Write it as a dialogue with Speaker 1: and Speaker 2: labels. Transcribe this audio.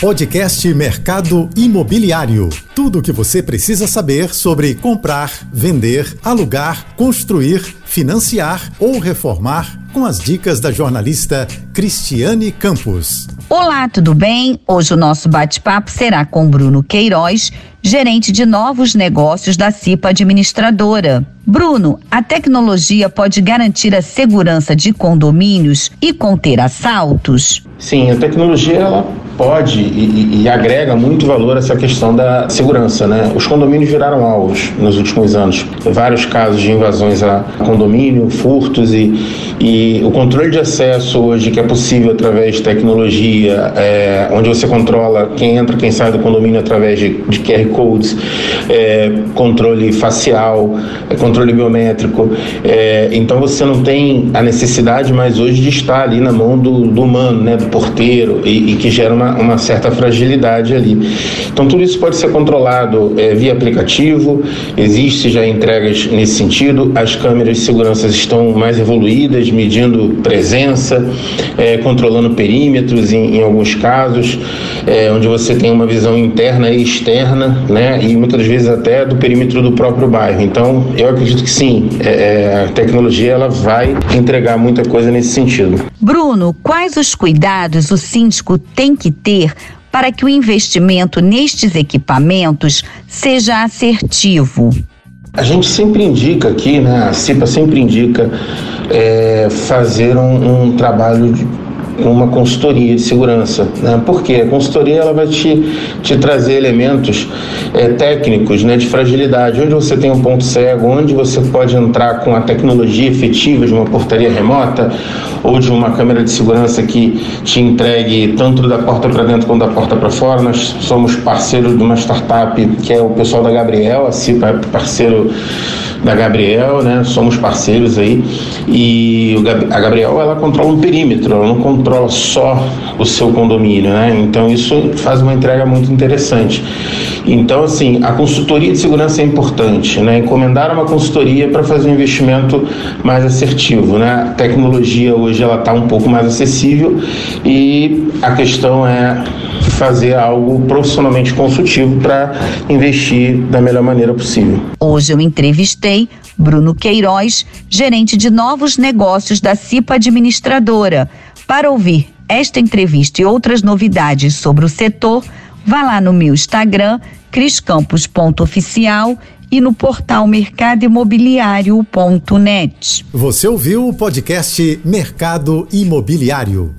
Speaker 1: Podcast Mercado Imobiliário. Tudo o que você precisa saber sobre comprar, vender, alugar, construir, financiar ou reformar com as dicas da jornalista Cristiane Campos.
Speaker 2: Olá, tudo bem? Hoje o nosso bate-papo será com Bruno Queiroz, gerente de novos negócios da CIPA Administradora. Bruno, a tecnologia pode garantir a segurança de condomínios e conter assaltos?
Speaker 3: Sim, a tecnologia ela pode e, e, agrega muito valor essa questão da segurança, né? Os condomínios viraram alvos nos últimos anos. Vários casos de invasões a condomínio, furtos e, e o controle de acesso hoje que é possível através de tecnologia, é, onde você controla quem entra, quem sai do condomínio através de, de QR codes, é, controle facial, é, controle biométrico. É, então você não tem a necessidade mais hoje de estar ali na mão do, do humano, né? Do porteiro e, e que gera uma uma, uma certa fragilidade ali. Então, tudo isso pode ser controlado é, via aplicativo, existe já entregas nesse sentido, as câmeras de segurança estão mais evoluídas, medindo presença, é, controlando perímetros em, em alguns casos, é, onde você tem uma visão interna e externa, né, e muitas vezes até do perímetro do próprio bairro. Então, eu acredito que sim, é, é, a tecnologia ela vai entregar muita coisa nesse sentido.
Speaker 2: Bruno, quais os cuidados o síndico tem que ter para que o investimento nestes equipamentos seja assertivo?
Speaker 3: A gente sempre indica aqui, né? A CIPA sempre indica é, fazer um, um trabalho de uma consultoria de segurança. Né? Porque a consultoria ela vai te, te trazer elementos é, técnicos né, de fragilidade, onde você tem um ponto cego, onde você pode entrar com a tecnologia efetiva de uma portaria remota ou de uma câmera de segurança que te entregue tanto da porta para dentro quanto da porta para fora. Nós somos parceiros de uma startup que é o pessoal da Gabriel, a CIPA é parceiro da Gabriel, né? Somos parceiros aí. E a Gabriel, ela controla um perímetro, ela não controla só o seu condomínio, né? Então isso faz uma entrega muito interessante. Então, assim, a consultoria de segurança é importante, né? Encomendar uma consultoria para fazer um investimento mais assertivo, né? A tecnologia hoje ela está um pouco mais acessível e a questão é fazer algo profissionalmente consultivo para investir da melhor maneira possível.
Speaker 2: Hoje eu entrevistei Bruno Queiroz, gerente de novos negócios da CIPA Administradora. Para ouvir esta entrevista e outras novidades sobre o setor, vá lá no meu Instagram, criscampos.oficial e no portal mercadoimobiliário.net.
Speaker 1: Você ouviu o podcast Mercado Imobiliário.